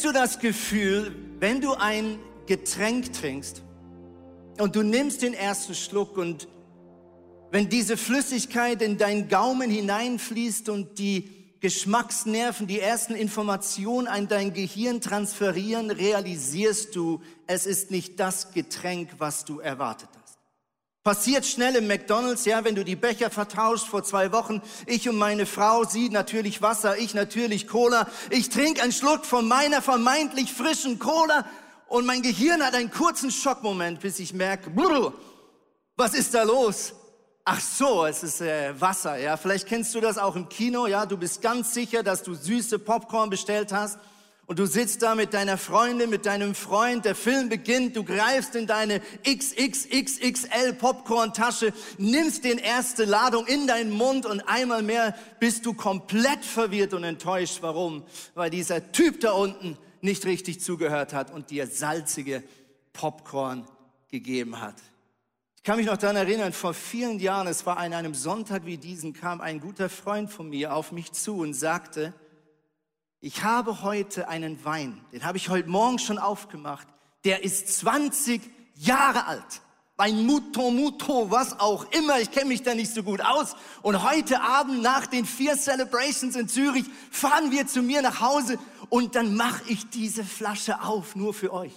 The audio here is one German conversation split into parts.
Kennst du das Gefühl, wenn du ein Getränk trinkst und du nimmst den ersten Schluck und wenn diese Flüssigkeit in deinen Gaumen hineinfließt und die Geschmacksnerven die ersten Informationen an dein Gehirn transferieren, realisierst du, es ist nicht das Getränk, was du erwartet hast. Passiert schnell im McDonald's, ja, wenn du die Becher vertauscht vor zwei Wochen. Ich und meine Frau, sie natürlich Wasser, ich natürlich Cola. Ich trinke einen Schluck von meiner vermeintlich frischen Cola und mein Gehirn hat einen kurzen Schockmoment, bis ich merke, was ist da los? Ach so, es ist äh, Wasser, ja. Vielleicht kennst du das auch im Kino, ja. Du bist ganz sicher, dass du süße Popcorn bestellt hast und du sitzt da mit deiner Freundin, mit deinem Freund, der Film beginnt, du greifst in deine XXXXL Popcorn-Tasche, nimmst den erste Ladung in deinen Mund und einmal mehr bist du komplett verwirrt und enttäuscht. Warum? Weil dieser Typ da unten nicht richtig zugehört hat und dir salzige Popcorn gegeben hat. Ich kann mich noch daran erinnern, vor vielen Jahren, es war an einem Sonntag wie diesen, kam ein guter Freund von mir auf mich zu und sagte, ich habe heute einen Wein, den habe ich heute Morgen schon aufgemacht, der ist 20 Jahre alt. Ein Muto, Muto, was auch immer, ich kenne mich da nicht so gut aus. Und heute Abend nach den vier Celebrations in Zürich fahren wir zu mir nach Hause und dann mache ich diese Flasche auf, nur für euch.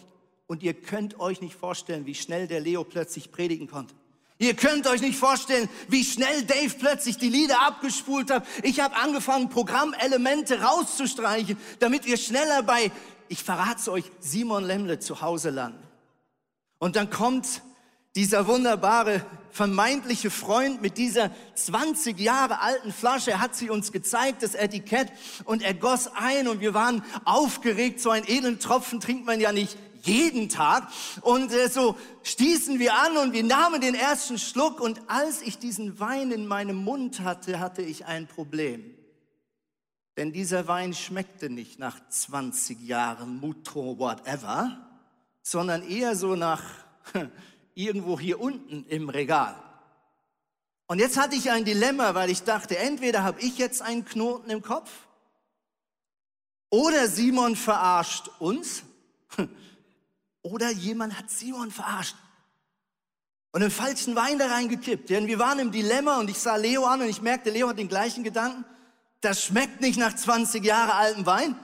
Und ihr könnt euch nicht vorstellen, wie schnell der Leo plötzlich predigen konnte. Ihr könnt euch nicht vorstellen, wie schnell Dave plötzlich die Lieder abgespult hat. Ich habe angefangen, Programmelemente rauszustreichen, damit wir schneller bei, ich verrate es euch, Simon Lemle zu Hause landen. Und dann kommt dieser wunderbare vermeintliche Freund mit dieser 20 Jahre alten Flasche, er hat sie uns gezeigt, das Etikett, und er goss ein und wir waren aufgeregt. So einen edlen Tropfen trinkt man ja nicht jeden Tag. Und äh, so stießen wir an und wir nahmen den ersten Schluck. Und als ich diesen Wein in meinem Mund hatte, hatte ich ein Problem. Denn dieser Wein schmeckte nicht nach 20 Jahren Muto whatever, sondern eher so nach irgendwo hier unten im Regal. Und jetzt hatte ich ein Dilemma, weil ich dachte, entweder habe ich jetzt einen Knoten im Kopf oder Simon verarscht uns oder jemand hat Simon verarscht und einen falschen Wein da reingekippt. Denn wir waren im Dilemma und ich sah Leo an und ich merkte, Leo hat den gleichen Gedanken. Das schmeckt nicht nach 20 Jahre altem Wein.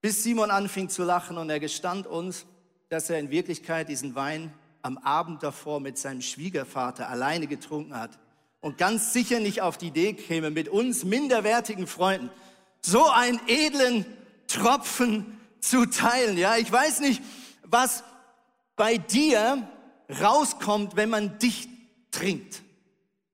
Bis Simon anfing zu lachen und er gestand uns, dass er in Wirklichkeit diesen Wein am Abend davor mit seinem Schwiegervater alleine getrunken hat und ganz sicher nicht auf die Idee käme, mit uns minderwertigen Freunden so einen edlen Tropfen zu teilen. Ja, ich weiß nicht, was bei dir rauskommt, wenn man dich trinkt.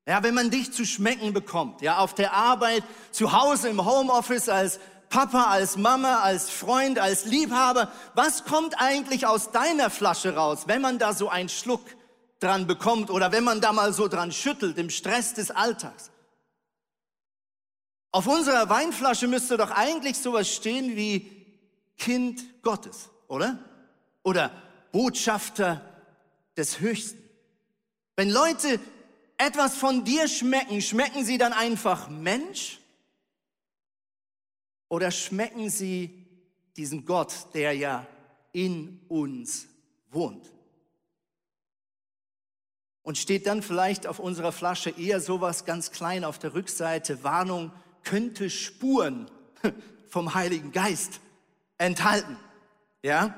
Ja, wenn man dich zu schmecken bekommt. Ja, auf der Arbeit, zu Hause im Homeoffice als Papa, als Mama, als Freund, als Liebhaber. Was kommt eigentlich aus deiner Flasche raus, wenn man da so einen Schluck dran bekommt oder wenn man da mal so dran schüttelt im Stress des Alltags? Auf unserer Weinflasche müsste doch eigentlich sowas stehen wie Kind Gottes, oder? Oder Botschafter des Höchsten. Wenn Leute etwas von dir schmecken, schmecken sie dann einfach Mensch oder schmecken sie diesen Gott, der ja in uns wohnt? Und steht dann vielleicht auf unserer Flasche eher sowas ganz klein auf der Rückseite, Warnung, könnte Spuren vom Heiligen Geist enthalten. Ja?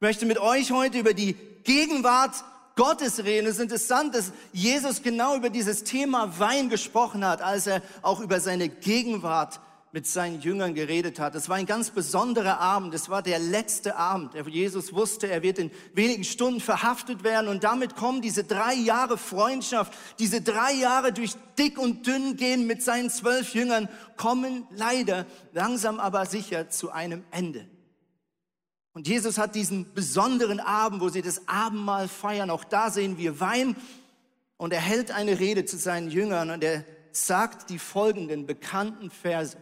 Möchte mit euch heute über die Gegenwart Gottes reden. Es ist interessant, dass Jesus genau über dieses Thema Wein gesprochen hat, als er auch über seine Gegenwart mit seinen Jüngern geredet hat. Es war ein ganz besonderer Abend. Es war der letzte Abend. Jesus wusste, er wird in wenigen Stunden verhaftet werden. Und damit kommen diese drei Jahre Freundschaft, diese drei Jahre durch dick und dünn gehen mit seinen zwölf Jüngern, kommen leider langsam aber sicher zu einem Ende. Und Jesus hat diesen besonderen Abend, wo sie das Abendmahl feiern. Auch da sehen wir Wein. Und er hält eine Rede zu seinen Jüngern und er sagt die folgenden bekannten Verse.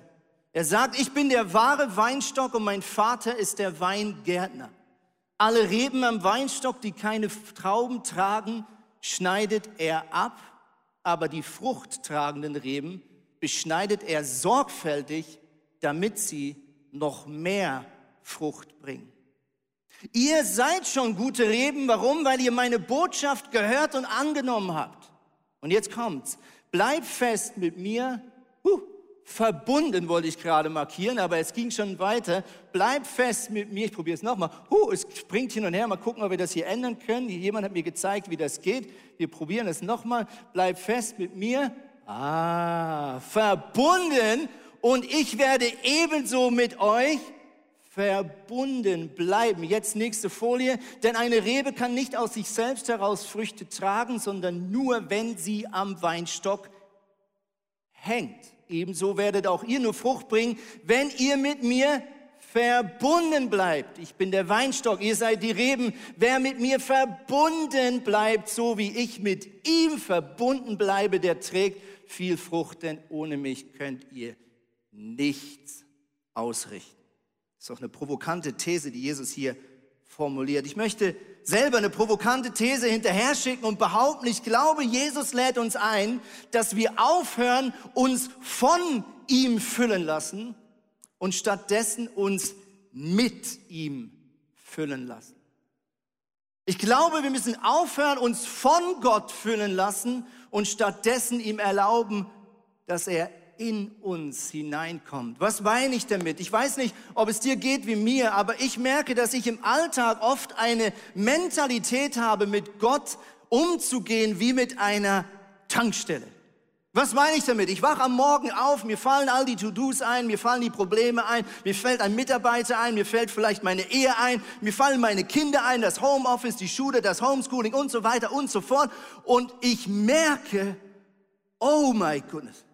Er sagt, ich bin der wahre Weinstock und mein Vater ist der Weingärtner. Alle Reben am Weinstock, die keine Trauben tragen, schneidet er ab, aber die fruchttragenden Reben beschneidet er sorgfältig, damit sie noch mehr Frucht bringen. Ihr seid schon gute Reben. Warum? Weil ihr meine Botschaft gehört und angenommen habt. Und jetzt kommt's. Bleibt fest mit mir. Huh, verbunden wollte ich gerade markieren, aber es ging schon weiter. Bleibt fest mit mir. Ich probiere es nochmal. Huh, es springt hin und her. Mal gucken, ob wir das hier ändern können. Jemand hat mir gezeigt, wie das geht. Wir probieren es nochmal. Bleibt fest mit mir. Ah, verbunden. Und ich werde ebenso mit euch verbunden bleiben. Jetzt nächste Folie. Denn eine Rebe kann nicht aus sich selbst heraus Früchte tragen, sondern nur, wenn sie am Weinstock hängt. Ebenso werdet auch ihr nur Frucht bringen, wenn ihr mit mir verbunden bleibt. Ich bin der Weinstock, ihr seid die Reben. Wer mit mir verbunden bleibt, so wie ich mit ihm verbunden bleibe, der trägt viel Frucht, denn ohne mich könnt ihr nichts ausrichten. Ist doch eine provokante These, die Jesus hier formuliert. Ich möchte selber eine provokante These hinterher schicken und behaupten, ich glaube, Jesus lädt uns ein, dass wir aufhören, uns von ihm füllen lassen und stattdessen uns mit ihm füllen lassen. Ich glaube, wir müssen aufhören, uns von Gott füllen lassen und stattdessen ihm erlauben, dass er in uns hineinkommt. Was meine ich damit? Ich weiß nicht, ob es dir geht wie mir, aber ich merke, dass ich im Alltag oft eine Mentalität habe, mit Gott umzugehen wie mit einer Tankstelle. Was meine ich damit? Ich wache am Morgen auf, mir fallen all die To-Dos ein, mir fallen die Probleme ein, mir fällt ein Mitarbeiter ein, mir fällt vielleicht meine Ehe ein, mir fallen meine Kinder ein, das Homeoffice, die Schule, das Homeschooling und so weiter und so fort. Und ich merke, oh my goodness,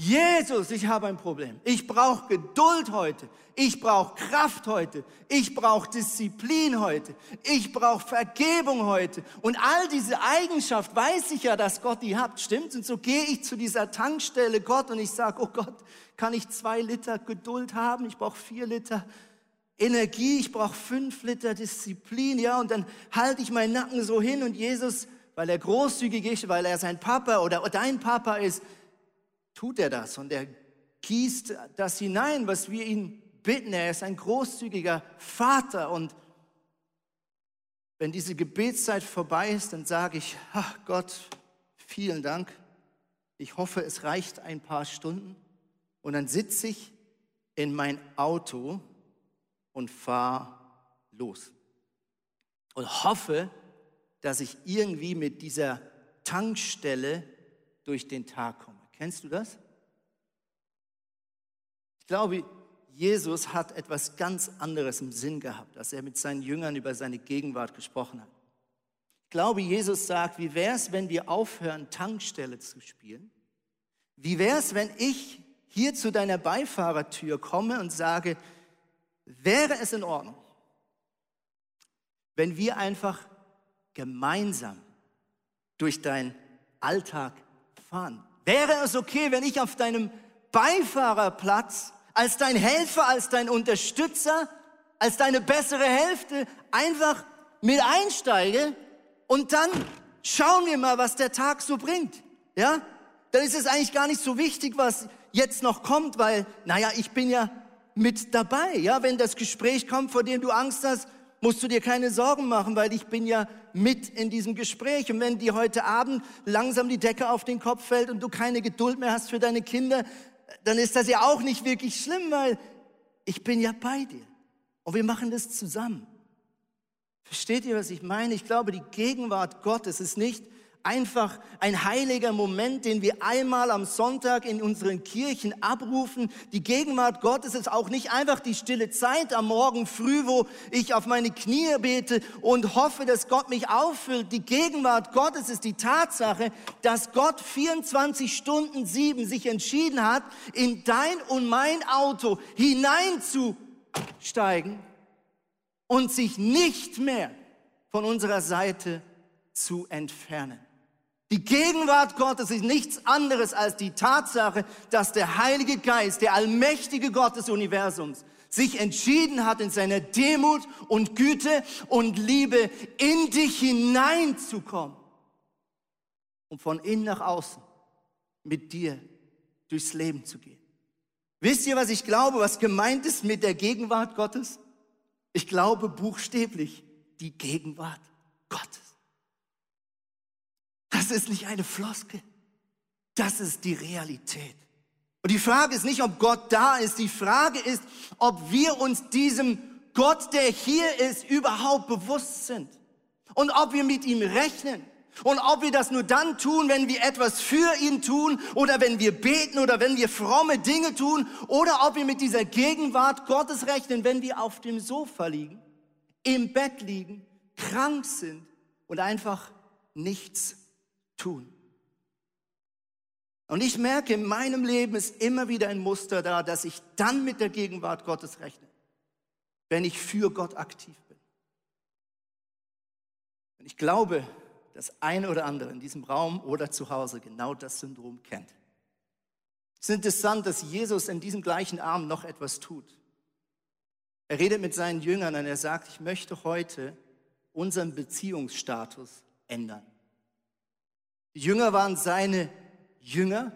Jesus, ich habe ein Problem. Ich brauche Geduld heute. Ich brauche Kraft heute. Ich brauche Disziplin heute. Ich brauche Vergebung heute. Und all diese Eigenschaft weiß ich ja, dass Gott die hat. Stimmt? Und so gehe ich zu dieser Tankstelle Gott und ich sage, oh Gott, kann ich zwei Liter Geduld haben? Ich brauche vier Liter Energie. Ich brauche fünf Liter Disziplin. Ja, und dann halte ich meinen Nacken so hin und Jesus, weil er großzügig ist, weil er sein Papa oder dein Papa ist, tut er das und er gießt das hinein, was wir ihn bitten. Er ist ein großzügiger Vater und wenn diese Gebetszeit vorbei ist, dann sage ich, ach Gott, vielen Dank. Ich hoffe, es reicht ein paar Stunden. Und dann sitze ich in mein Auto und fahre los. Und hoffe, dass ich irgendwie mit dieser Tankstelle durch den Tag komme. Kennst du das? Ich glaube, Jesus hat etwas ganz anderes im Sinn gehabt, als er mit seinen Jüngern über seine Gegenwart gesprochen hat. Ich glaube, Jesus sagt, wie wäre es, wenn wir aufhören, Tankstelle zu spielen? Wie wäre es, wenn ich hier zu deiner Beifahrertür komme und sage, wäre es in Ordnung, wenn wir einfach gemeinsam durch deinen Alltag fahren? Wäre es okay, wenn ich auf deinem Beifahrerplatz als dein Helfer, als dein Unterstützer, als deine bessere Hälfte einfach mit einsteige und dann schauen wir mal, was der Tag so bringt. Ja? Dann ist es eigentlich gar nicht so wichtig, was jetzt noch kommt, weil, naja, ich bin ja mit dabei. Ja, wenn das Gespräch kommt, vor dem du Angst hast, musst du dir keine Sorgen machen, weil ich bin ja mit in diesem Gespräch. Und wenn dir heute Abend langsam die Decke auf den Kopf fällt und du keine Geduld mehr hast für deine Kinder, dann ist das ja auch nicht wirklich schlimm, weil ich bin ja bei dir. Und wir machen das zusammen. Versteht ihr, was ich meine? Ich glaube, die Gegenwart Gottes ist nicht einfach ein heiliger Moment, den wir einmal am Sonntag in unseren Kirchen abrufen. Die Gegenwart Gottes ist auch nicht einfach die stille Zeit am Morgen früh, wo ich auf meine Knie bete und hoffe, dass Gott mich auffüllt. Die Gegenwart Gottes ist die Tatsache, dass Gott 24 Stunden sieben sich entschieden hat, in dein und mein Auto hineinzusteigen und sich nicht mehr von unserer Seite zu entfernen. Die Gegenwart Gottes ist nichts anderes als die Tatsache, dass der Heilige Geist, der allmächtige Gott des Universums, sich entschieden hat, in seiner Demut und Güte und Liebe in dich hineinzukommen und von innen nach außen mit dir durchs Leben zu gehen. Wisst ihr, was ich glaube, was gemeint ist mit der Gegenwart Gottes? Ich glaube buchstäblich die Gegenwart Gottes. Das ist nicht eine Floskel. Das ist die Realität. Und die Frage ist nicht, ob Gott da ist. Die Frage ist, ob wir uns diesem Gott, der hier ist, überhaupt bewusst sind. Und ob wir mit ihm rechnen. Und ob wir das nur dann tun, wenn wir etwas für ihn tun oder wenn wir beten oder wenn wir fromme Dinge tun oder ob wir mit dieser Gegenwart Gottes rechnen, wenn wir auf dem Sofa liegen, im Bett liegen, krank sind und einfach nichts tun. Und ich merke, in meinem Leben ist immer wieder ein Muster da, dass ich dann mit der Gegenwart Gottes rechne, wenn ich für Gott aktiv bin. Und ich glaube, dass ein oder andere in diesem Raum oder zu Hause genau das Syndrom kennt. Es ist interessant, dass Jesus in diesem gleichen Abend noch etwas tut. Er redet mit seinen Jüngern und er sagt, ich möchte heute unseren Beziehungsstatus ändern. Die Jünger waren seine Jünger.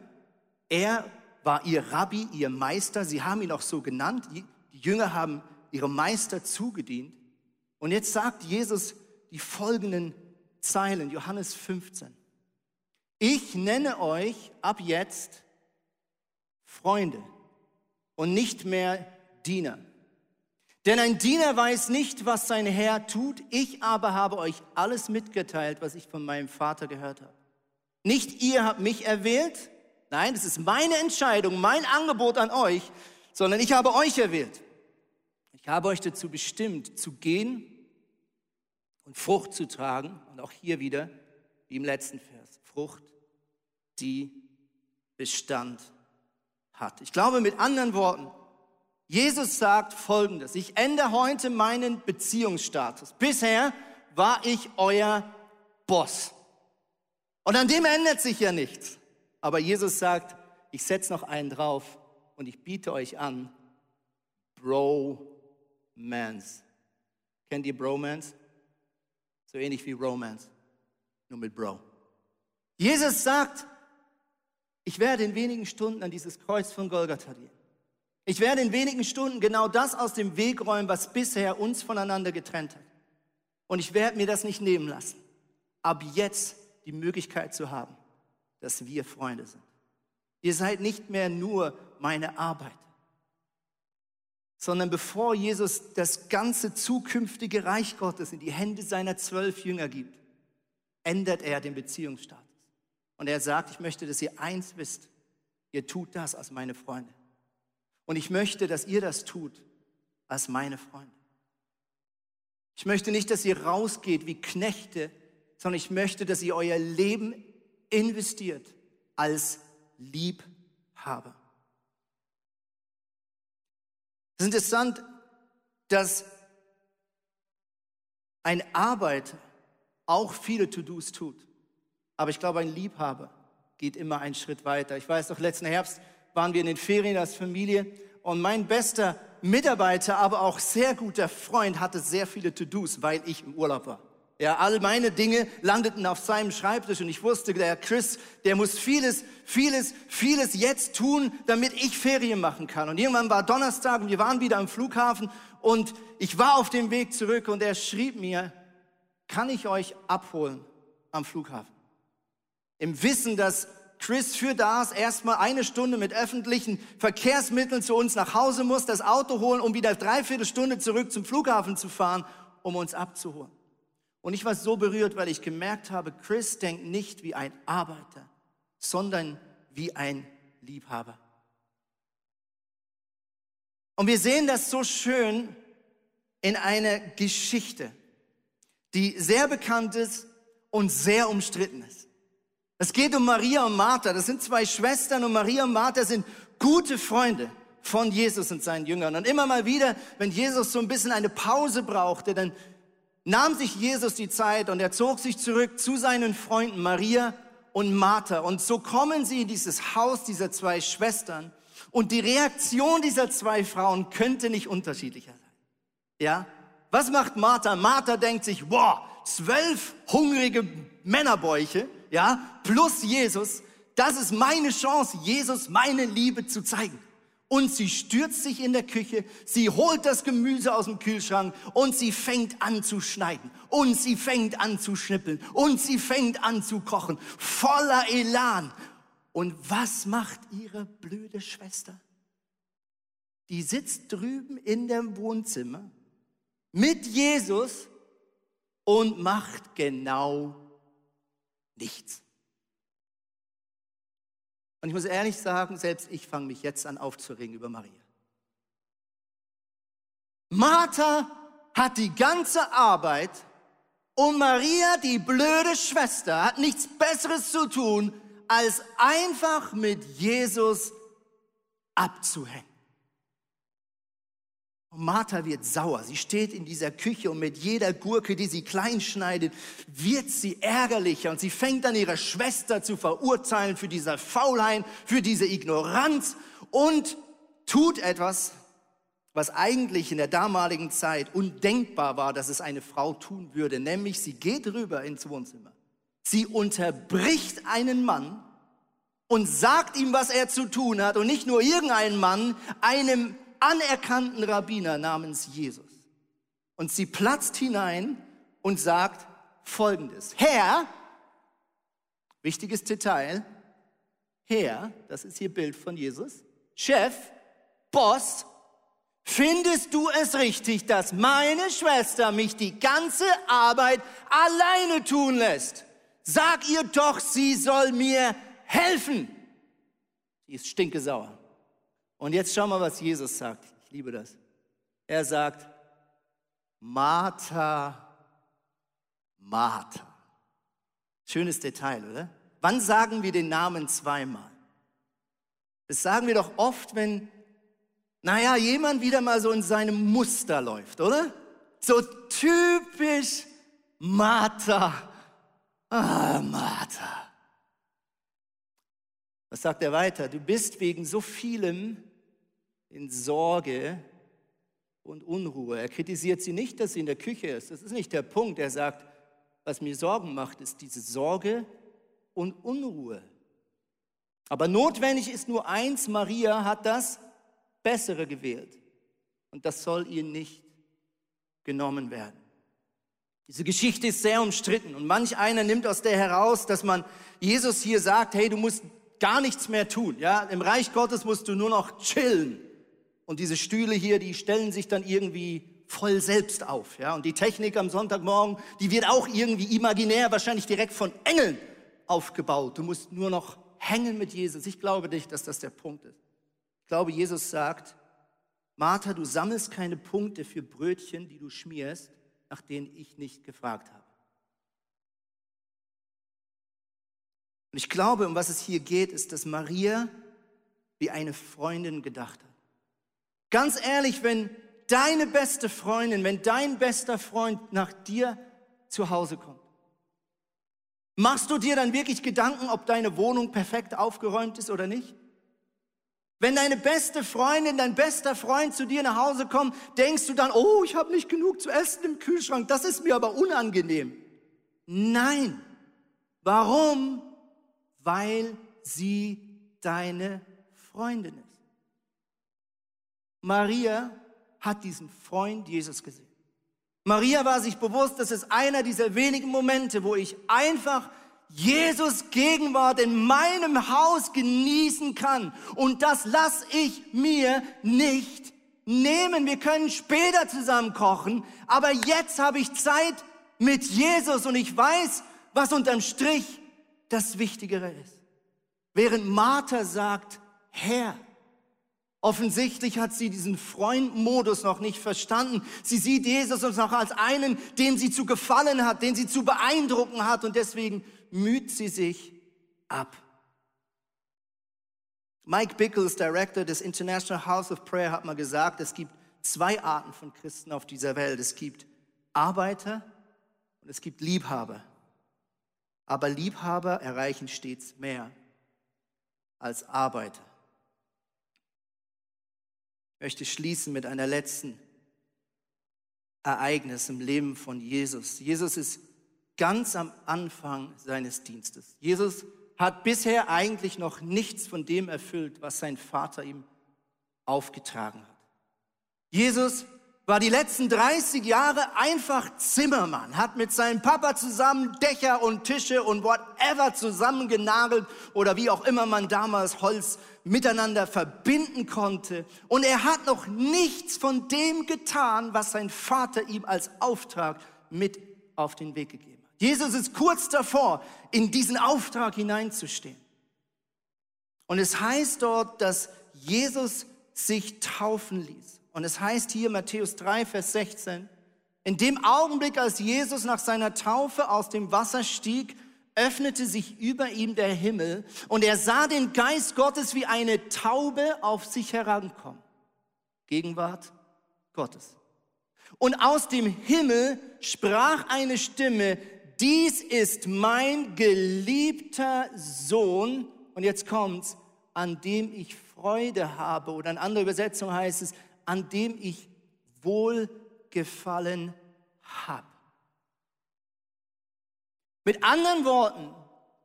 Er war ihr Rabbi, ihr Meister. Sie haben ihn auch so genannt. Die Jünger haben ihrem Meister zugedient. Und jetzt sagt Jesus die folgenden Zeilen, Johannes 15. Ich nenne euch ab jetzt Freunde und nicht mehr Diener. Denn ein Diener weiß nicht, was sein Herr tut, ich aber habe euch alles mitgeteilt, was ich von meinem Vater gehört habe. Nicht ihr habt mich erwählt, nein, es ist meine Entscheidung, mein Angebot an euch, sondern ich habe euch erwählt. Ich habe euch dazu bestimmt, zu gehen und Frucht zu tragen. Und auch hier wieder, wie im letzten Vers, Frucht, die Bestand hat. Ich glaube mit anderen Worten, Jesus sagt Folgendes, ich ändere heute meinen Beziehungsstatus. Bisher war ich euer Boss. Und an dem ändert sich ja nichts. Aber Jesus sagt, ich setze noch einen drauf und ich biete euch an, Bromance. Kennt ihr Bromance? So ähnlich wie Romance, nur mit Bro. Jesus sagt, ich werde in wenigen Stunden an dieses Kreuz von Golgatha gehen. Ich werde in wenigen Stunden genau das aus dem Weg räumen, was bisher uns voneinander getrennt hat. Und ich werde mir das nicht nehmen lassen, ab jetzt die Möglichkeit zu haben, dass wir Freunde sind. Ihr seid nicht mehr nur meine Arbeit, sondern bevor Jesus das ganze zukünftige Reich Gottes in die Hände seiner zwölf Jünger gibt, ändert er den Beziehungsstatus. Und er sagt, ich möchte, dass ihr eins wisst, ihr tut das als meine Freunde. Und ich möchte, dass ihr das tut als meine Freunde. Ich möchte nicht, dass ihr rausgeht wie Knechte, sondern ich möchte, dass ihr euer Leben investiert als Liebhaber. Es ist interessant, dass ein Arbeiter auch viele To-Dos tut. Aber ich glaube, ein Liebhaber geht immer einen Schritt weiter. Ich weiß noch, letzten Herbst waren wir in den Ferien als Familie und mein bester Mitarbeiter, aber auch sehr guter Freund hatte sehr viele To-Dos, weil ich im Urlaub war. Ja, all meine Dinge landeten auf seinem Schreibtisch und ich wusste, der Chris, der muss vieles, vieles, vieles jetzt tun, damit ich Ferien machen kann. Und irgendwann war Donnerstag und wir waren wieder am Flughafen und ich war auf dem Weg zurück und er schrieb mir, kann ich euch abholen am Flughafen? Im Wissen, dass Chris für das erstmal eine Stunde mit öffentlichen Verkehrsmitteln zu uns nach Hause muss, das Auto holen, um wieder dreiviertel Stunde zurück zum Flughafen zu fahren, um uns abzuholen. Und ich war so berührt, weil ich gemerkt habe, Chris denkt nicht wie ein Arbeiter, sondern wie ein Liebhaber. Und wir sehen das so schön in einer Geschichte, die sehr bekannt ist und sehr umstritten ist. Es geht um Maria und Martha. Das sind zwei Schwestern und Maria und Martha sind gute Freunde von Jesus und seinen Jüngern. Und immer mal wieder, wenn Jesus so ein bisschen eine Pause brauchte, dann nahm sich Jesus die Zeit und er zog sich zurück zu seinen Freunden Maria und Martha. Und so kommen sie in dieses Haus dieser zwei Schwestern. Und die Reaktion dieser zwei Frauen könnte nicht unterschiedlicher sein. Ja? Was macht Martha? Martha denkt sich, wow, zwölf hungrige Männerbäuche, ja, plus Jesus. Das ist meine Chance, Jesus meine Liebe zu zeigen. Und sie stürzt sich in der Küche, sie holt das Gemüse aus dem Kühlschrank und sie fängt an zu schneiden und sie fängt an zu schnippeln und sie fängt an zu kochen, voller Elan. Und was macht ihre blöde Schwester? Die sitzt drüben in dem Wohnzimmer mit Jesus und macht genau nichts. Und ich muss ehrlich sagen, selbst ich fange mich jetzt an aufzuregen über Maria. Martha hat die ganze Arbeit und Maria, die blöde Schwester, hat nichts Besseres zu tun, als einfach mit Jesus abzuhängen. Und Martha wird sauer. Sie steht in dieser Küche und mit jeder Gurke, die sie klein schneidet, wird sie ärgerlicher und sie fängt an, ihre Schwester zu verurteilen für diese Faulheit, für diese Ignoranz und tut etwas, was eigentlich in der damaligen Zeit undenkbar war, dass es eine Frau tun würde, nämlich sie geht rüber ins Wohnzimmer. Sie unterbricht einen Mann und sagt ihm, was er zu tun hat und nicht nur irgendeinen Mann, einem anerkannten Rabbiner namens Jesus. Und sie platzt hinein und sagt Folgendes. Herr, wichtiges Detail, Herr, das ist hier Bild von Jesus, Chef, Boss, findest du es richtig, dass meine Schwester mich die ganze Arbeit alleine tun lässt? Sag ihr doch, sie soll mir helfen. Sie ist stinkesauer. Und jetzt schau mal, was Jesus sagt. Ich liebe das. Er sagt, Martha, Martha. Schönes Detail, oder? Wann sagen wir den Namen zweimal? Das sagen wir doch oft, wenn, naja, jemand wieder mal so in seinem Muster läuft, oder? So typisch Martha. Ah, Martha. Was sagt er weiter? Du bist wegen so vielem in Sorge und Unruhe. Er kritisiert sie nicht, dass sie in der Küche ist. Das ist nicht der Punkt. Er sagt, was mir Sorgen macht, ist diese Sorge und Unruhe. Aber notwendig ist nur eins, Maria hat das Bessere gewählt. Und das soll ihr nicht genommen werden. Diese Geschichte ist sehr umstritten und manch einer nimmt aus der heraus, dass man Jesus hier sagt, hey, du musst gar nichts mehr tun. Ja, im Reich Gottes musst du nur noch chillen. Und diese Stühle hier, die stellen sich dann irgendwie voll selbst auf. Ja? Und die Technik am Sonntagmorgen, die wird auch irgendwie imaginär, wahrscheinlich direkt von Engeln aufgebaut. Du musst nur noch hängen mit Jesus. Ich glaube nicht, dass das der Punkt ist. Ich glaube, Jesus sagt, Martha, du sammelst keine Punkte für Brötchen, die du schmierst, nach denen ich nicht gefragt habe. Und ich glaube, um was es hier geht, ist, dass Maria wie eine Freundin gedacht hat. Ganz ehrlich, wenn deine beste Freundin, wenn dein bester Freund nach dir zu Hause kommt, machst du dir dann wirklich Gedanken, ob deine Wohnung perfekt aufgeräumt ist oder nicht? Wenn deine beste Freundin, dein bester Freund zu dir nach Hause kommt, denkst du dann, oh, ich habe nicht genug zu essen im Kühlschrank, das ist mir aber unangenehm. Nein. Warum? Weil sie deine Freundin ist. Maria hat diesen Freund Jesus gesehen. Maria war sich bewusst, das ist einer dieser wenigen Momente, wo ich einfach Jesus Gegenwart in meinem Haus genießen kann. Und das lasse ich mir nicht nehmen. Wir können später zusammen kochen, aber jetzt habe ich Zeit mit Jesus und ich weiß, was unterm Strich das Wichtigere ist. Während Martha sagt, Herr, Offensichtlich hat sie diesen Freundmodus noch nicht verstanden. Sie sieht Jesus noch als einen, dem sie zu gefallen hat, den sie zu beeindrucken hat und deswegen müht sie sich ab. Mike Bickles, Director des International House of Prayer, hat mal gesagt, es gibt zwei Arten von Christen auf dieser Welt. Es gibt Arbeiter und es gibt Liebhaber. Aber Liebhaber erreichen stets mehr als Arbeiter möchte schließen mit einer letzten Ereignis im Leben von Jesus. Jesus ist ganz am Anfang seines Dienstes. Jesus hat bisher eigentlich noch nichts von dem erfüllt, was sein Vater ihm aufgetragen hat. Jesus war die letzten 30 Jahre einfach Zimmermann, hat mit seinem Papa zusammen Dächer und Tische und whatever zusammengenagelt oder wie auch immer man damals Holz miteinander verbinden konnte. Und er hat noch nichts von dem getan, was sein Vater ihm als Auftrag mit auf den Weg gegeben hat. Jesus ist kurz davor, in diesen Auftrag hineinzustehen. Und es heißt dort, dass Jesus sich taufen ließ. Und es heißt hier Matthäus 3, Vers 16, in dem Augenblick, als Jesus nach seiner Taufe aus dem Wasser stieg, öffnete sich über ihm der Himmel und er sah den Geist Gottes wie eine Taube auf sich herankommen. Gegenwart Gottes. Und aus dem Himmel sprach eine Stimme, dies ist mein geliebter Sohn, und jetzt kommt's, an dem ich Freude habe, oder in anderer Übersetzung heißt es, an dem ich Wohlgefallen habe. Mit anderen Worten,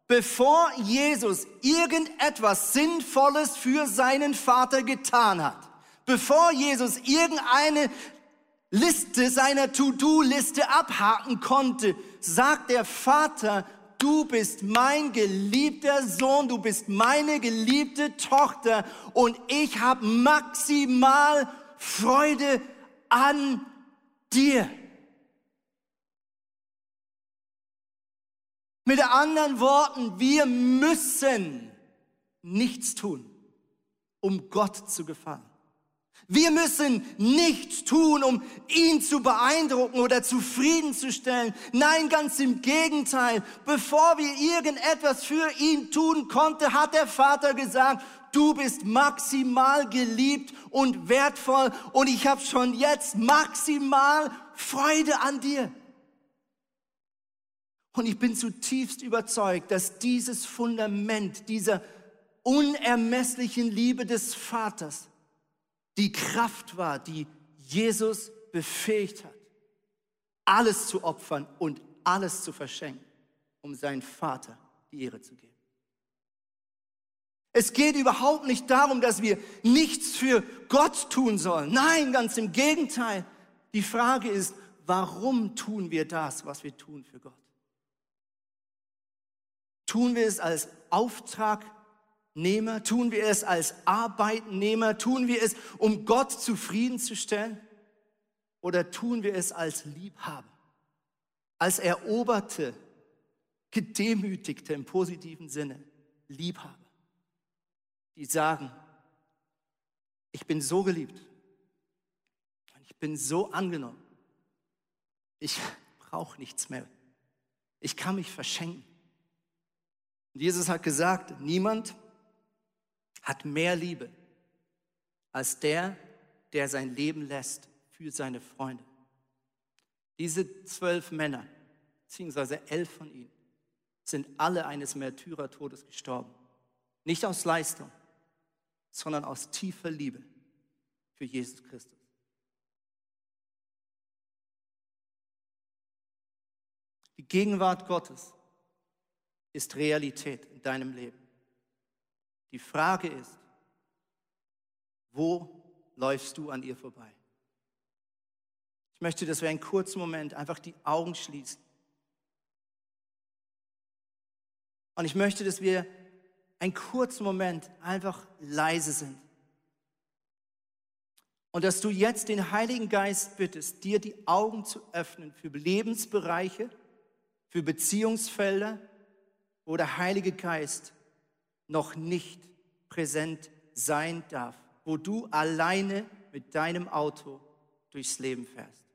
bevor Jesus irgendetwas Sinnvolles für seinen Vater getan hat, bevor Jesus irgendeine Liste seiner To-Do-Liste abhaken konnte, sagt der Vater, du bist mein geliebter Sohn, du bist meine geliebte Tochter und ich habe maximal Freude an dir. Mit anderen Worten, wir müssen nichts tun, um Gott zu gefallen. Wir müssen nichts tun, um ihn zu beeindrucken oder zufriedenzustellen. Nein, ganz im Gegenteil. Bevor wir irgendetwas für ihn tun konnte, hat der Vater gesagt, du bist maximal geliebt und wertvoll und ich habe schon jetzt maximal Freude an dir. Und ich bin zutiefst überzeugt, dass dieses Fundament dieser unermesslichen Liebe des Vaters die Kraft war, die Jesus befähigt hat, alles zu opfern und alles zu verschenken, um seinen Vater die Ehre zu geben. Es geht überhaupt nicht darum, dass wir nichts für Gott tun sollen. Nein, ganz im Gegenteil. Die Frage ist, warum tun wir das, was wir tun für Gott? Tun wir es als Auftragnehmer? Tun wir es als Arbeitnehmer? Tun wir es, um Gott zufriedenzustellen? Oder tun wir es als Liebhaber? Als eroberte, gedemütigte im positiven Sinne Liebhaber, die sagen, ich bin so geliebt, ich bin so angenommen, ich brauche nichts mehr, ich kann mich verschenken. Und Jesus hat gesagt, niemand hat mehr Liebe als der, der sein Leben lässt für seine Freunde. Diese zwölf Männer, beziehungsweise elf von ihnen, sind alle eines Märtyrertodes gestorben. Nicht aus Leistung, sondern aus tiefer Liebe für Jesus Christus. Die Gegenwart Gottes ist Realität in deinem Leben. Die Frage ist, wo läufst du an ihr vorbei? Ich möchte, dass wir einen kurzen Moment einfach die Augen schließen. Und ich möchte, dass wir einen kurzen Moment einfach leise sind. Und dass du jetzt den Heiligen Geist bittest, dir die Augen zu öffnen für Lebensbereiche, für Beziehungsfelder, wo der Heilige Geist noch nicht präsent sein darf, wo du alleine mit deinem Auto durchs Leben fährst.